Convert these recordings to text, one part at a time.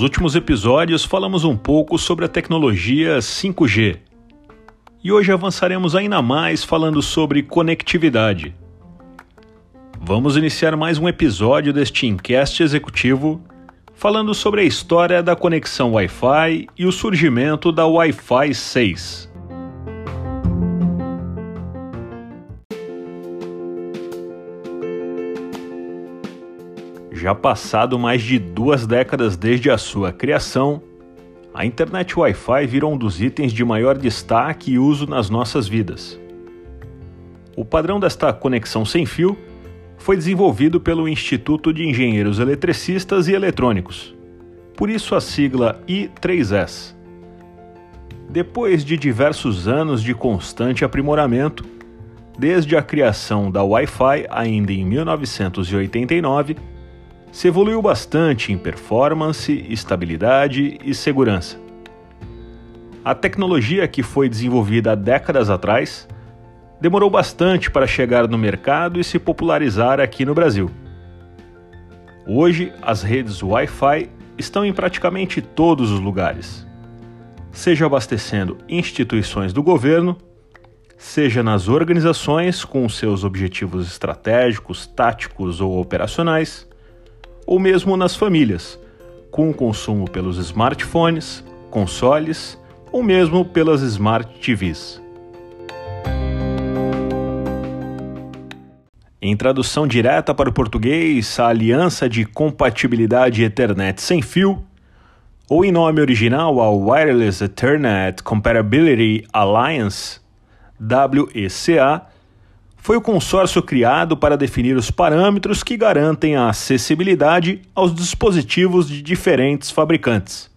Nos últimos episódios falamos um pouco sobre a tecnologia 5G. E hoje avançaremos ainda mais falando sobre conectividade. Vamos iniciar mais um episódio deste Incast executivo falando sobre a história da conexão Wi-Fi e o surgimento da Wi-Fi 6. Já passado mais de duas décadas desde a sua criação, a internet Wi-Fi virou um dos itens de maior destaque e uso nas nossas vidas. O padrão desta conexão sem fio foi desenvolvido pelo Instituto de Engenheiros Eletricistas e Eletrônicos, por isso a sigla I3S. Depois de diversos anos de constante aprimoramento, desde a criação da Wi-Fi ainda em 1989, se evoluiu bastante em performance, estabilidade e segurança. A tecnologia que foi desenvolvida há décadas atrás demorou bastante para chegar no mercado e se popularizar aqui no Brasil. Hoje, as redes Wi-Fi estão em praticamente todos os lugares, seja abastecendo instituições do governo, seja nas organizações com seus objetivos estratégicos, táticos ou operacionais ou mesmo nas famílias, com o consumo pelos smartphones, consoles ou mesmo pelas smart TVs. Em tradução direta para o português, a Aliança de Compatibilidade Ethernet Sem Fio, ou em nome original a Wireless Ethernet Compatibility Alliance, WECA, foi o consórcio criado para definir os parâmetros que garantem a acessibilidade aos dispositivos de diferentes fabricantes.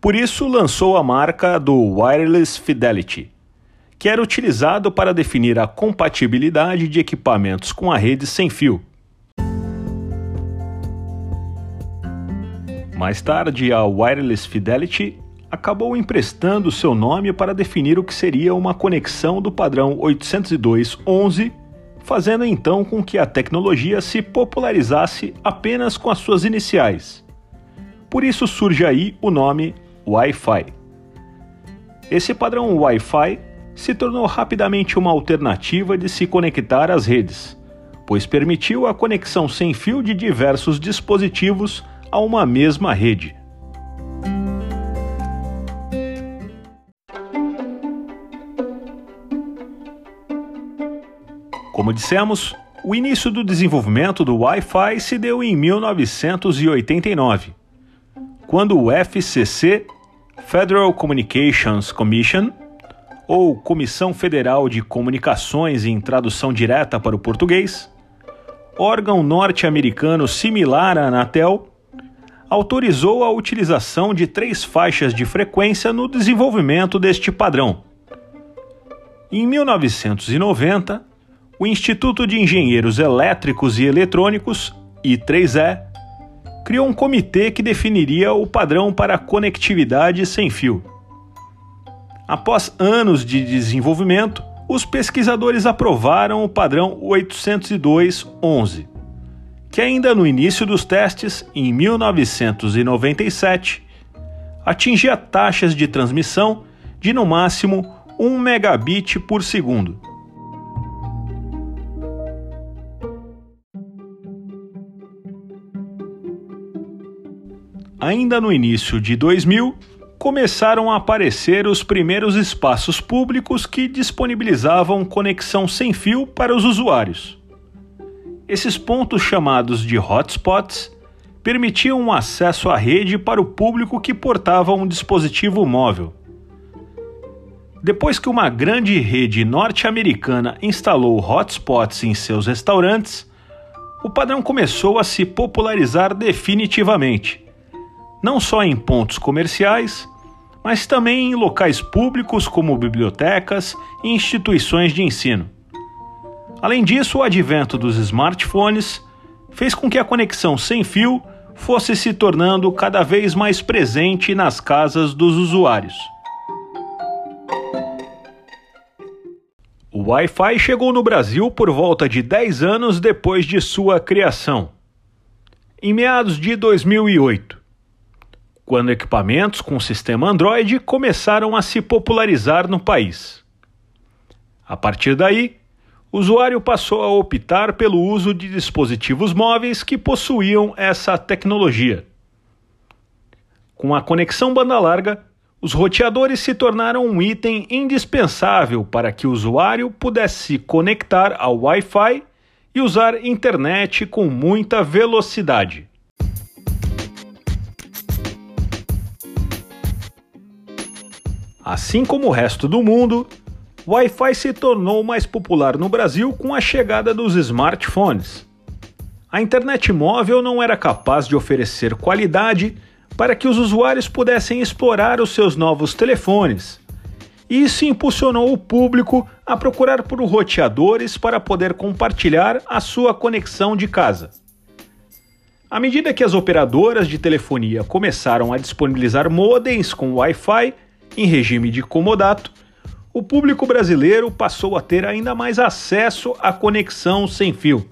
Por isso, lançou a marca do Wireless Fidelity, que era utilizado para definir a compatibilidade de equipamentos com a rede sem fio. Mais tarde, a Wireless Fidelity acabou emprestando seu nome para definir o que seria uma conexão do padrão 802.11, fazendo então com que a tecnologia se popularizasse apenas com as suas iniciais. Por isso surge aí o nome Wi-Fi. Esse padrão Wi-Fi se tornou rapidamente uma alternativa de se conectar às redes, pois permitiu a conexão sem fio de diversos dispositivos a uma mesma rede. Como dissemos, o início do desenvolvimento do Wi-Fi se deu em 1989, quando o FCC, Federal Communications Commission, ou Comissão Federal de Comunicações em tradução direta para o português, órgão norte-americano similar à Anatel, autorizou a utilização de três faixas de frequência no desenvolvimento deste padrão. Em 1990, o Instituto de Engenheiros Elétricos e Eletrônicos, I3E, criou um comitê que definiria o padrão para conectividade sem fio. Após anos de desenvolvimento, os pesquisadores aprovaram o padrão 802.11, que ainda no início dos testes, em 1997, atingia taxas de transmissão de no máximo 1 megabit por segundo. Ainda no início de 2000, começaram a aparecer os primeiros espaços públicos que disponibilizavam conexão sem fio para os usuários. Esses pontos, chamados de hotspots, permitiam um acesso à rede para o público que portava um dispositivo móvel. Depois que uma grande rede norte-americana instalou hotspots em seus restaurantes, o padrão começou a se popularizar definitivamente, não só em pontos comerciais, mas também em locais públicos como bibliotecas e instituições de ensino. Além disso, o advento dos smartphones fez com que a conexão sem fio fosse se tornando cada vez mais presente nas casas dos usuários. O Wi-Fi chegou no Brasil por volta de 10 anos depois de sua criação, em meados de 2008, quando equipamentos com sistema Android começaram a se popularizar no país. A partir daí, o usuário passou a optar pelo uso de dispositivos móveis que possuíam essa tecnologia. Com a conexão banda larga, os roteadores se tornaram um item indispensável para que o usuário pudesse se conectar ao Wi-Fi e usar internet com muita velocidade. Assim como o resto do mundo, o Wi-Fi se tornou mais popular no Brasil com a chegada dos smartphones. A internet móvel não era capaz de oferecer qualidade para que os usuários pudessem explorar os seus novos telefones. E isso impulsionou o público a procurar por roteadores para poder compartilhar a sua conexão de casa. À medida que as operadoras de telefonia começaram a disponibilizar modems com Wi-Fi em regime de comodato, o público brasileiro passou a ter ainda mais acesso à conexão sem fio.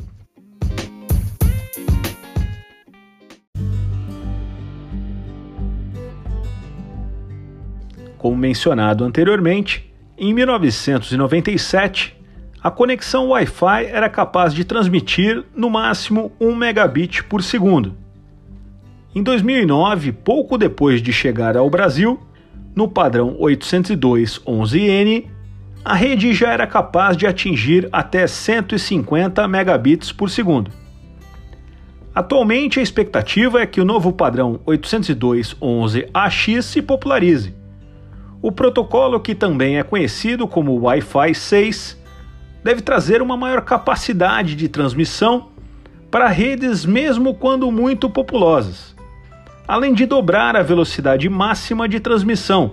Como mencionado anteriormente, em 1997, a conexão Wi-Fi era capaz de transmitir no máximo 1 megabit por segundo. Em 2009, pouco depois de chegar ao Brasil, no padrão 802.11n, a rede já era capaz de atingir até 150 megabits por segundo. Atualmente, a expectativa é que o novo padrão 802.11ax se popularize, o protocolo, que também é conhecido como Wi-Fi 6, deve trazer uma maior capacidade de transmissão para redes mesmo quando muito populosas, além de dobrar a velocidade máxima de transmissão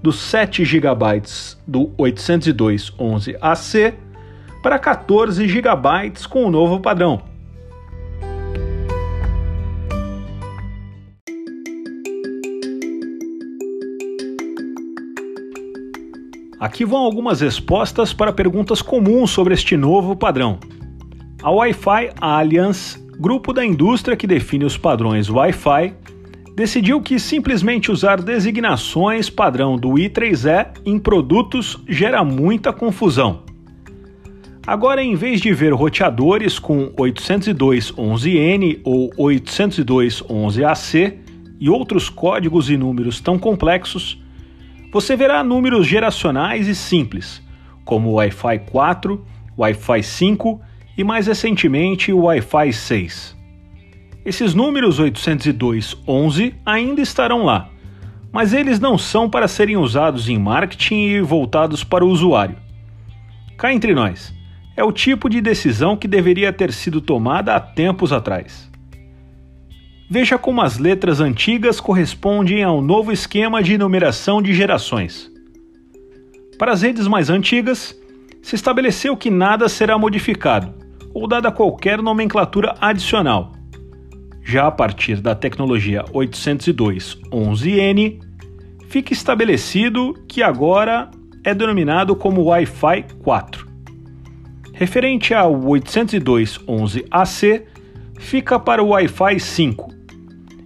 dos 7 GB do 802.11ac para 14 GB com o novo padrão. Aqui vão algumas respostas para perguntas comuns sobre este novo padrão. A Wi-Fi Alliance, grupo da indústria que define os padrões Wi-Fi, decidiu que simplesmente usar designações padrão do I3E em produtos gera muita confusão. Agora, em vez de ver roteadores com 802.11n ou 802.11ac e outros códigos e números tão complexos, você verá números geracionais e simples, como Wi-Fi 4, Wi-Fi 5 e mais recentemente o Wi-Fi 6. Esses números 802.11 ainda estarão lá, mas eles não são para serem usados em marketing e voltados para o usuário. Cá entre nós, é o tipo de decisão que deveria ter sido tomada há tempos atrás. Veja como as letras antigas correspondem ao novo esquema de numeração de gerações. Para as redes mais antigas, se estabeleceu que nada será modificado ou dada qualquer nomenclatura adicional. Já a partir da tecnologia 802.11n, fica estabelecido que agora é denominado como Wi-Fi 4. Referente ao 802.11ac, fica para o Wi-Fi 5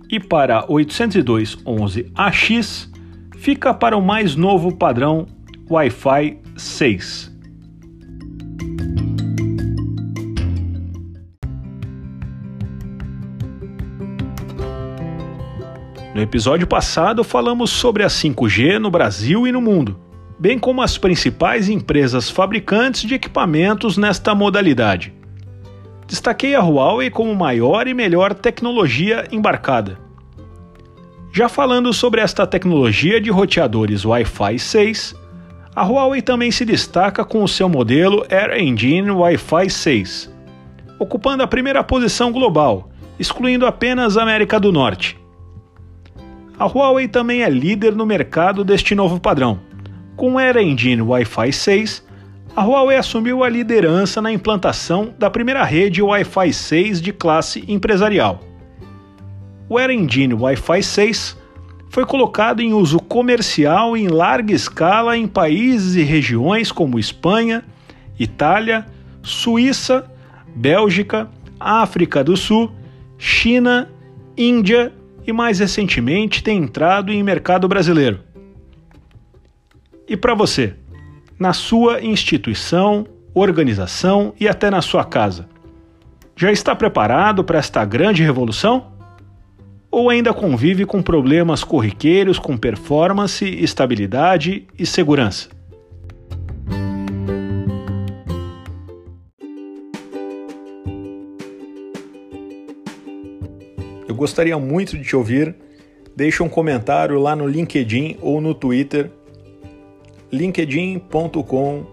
e para 802.11ax fica para o mais novo padrão Wi-Fi 6. No episódio passado falamos sobre a 5G no Brasil e no mundo, bem como as principais empresas fabricantes de equipamentos nesta modalidade. Destaquei a Huawei como maior e melhor tecnologia embarcada. Já falando sobre esta tecnologia de roteadores Wi-Fi 6, a Huawei também se destaca com o seu modelo Air Engine Wi-Fi 6, ocupando a primeira posição global, excluindo apenas a América do Norte. A Huawei também é líder no mercado deste novo padrão. Com o Air Engine Wi-Fi 6, a Huawei assumiu a liderança na implantação da primeira rede Wi-Fi 6 de classe empresarial. O Air Engine Wi-Fi 6 foi colocado em uso comercial em larga escala em países e regiões como Espanha, Itália, Suíça, Bélgica, África do Sul, China, Índia e mais recentemente tem entrado em mercado brasileiro. E para você, na sua instituição, organização e até na sua casa, já está preparado para esta grande revolução? Ou ainda convive com problemas corriqueiros com performance, estabilidade e segurança? Gostaria muito de te ouvir. Deixe um comentário lá no LinkedIn ou no Twitter linkedin.com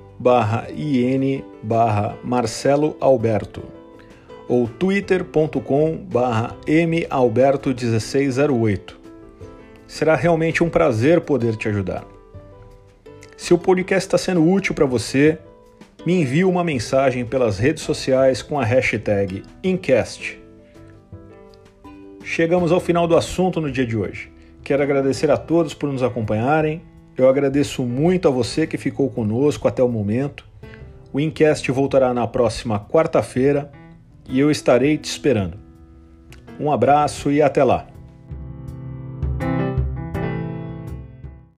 in Marcelo Alberto ou twitter.com malberto1608. Será realmente um prazer poder te ajudar. Se o podcast está sendo útil para você, me envie uma mensagem pelas redes sociais com a hashtag Incast. Chegamos ao final do assunto no dia de hoje. Quero agradecer a todos por nos acompanharem. Eu agradeço muito a você que ficou conosco até o momento. O Incast voltará na próxima quarta-feira e eu estarei te esperando. Um abraço e até lá!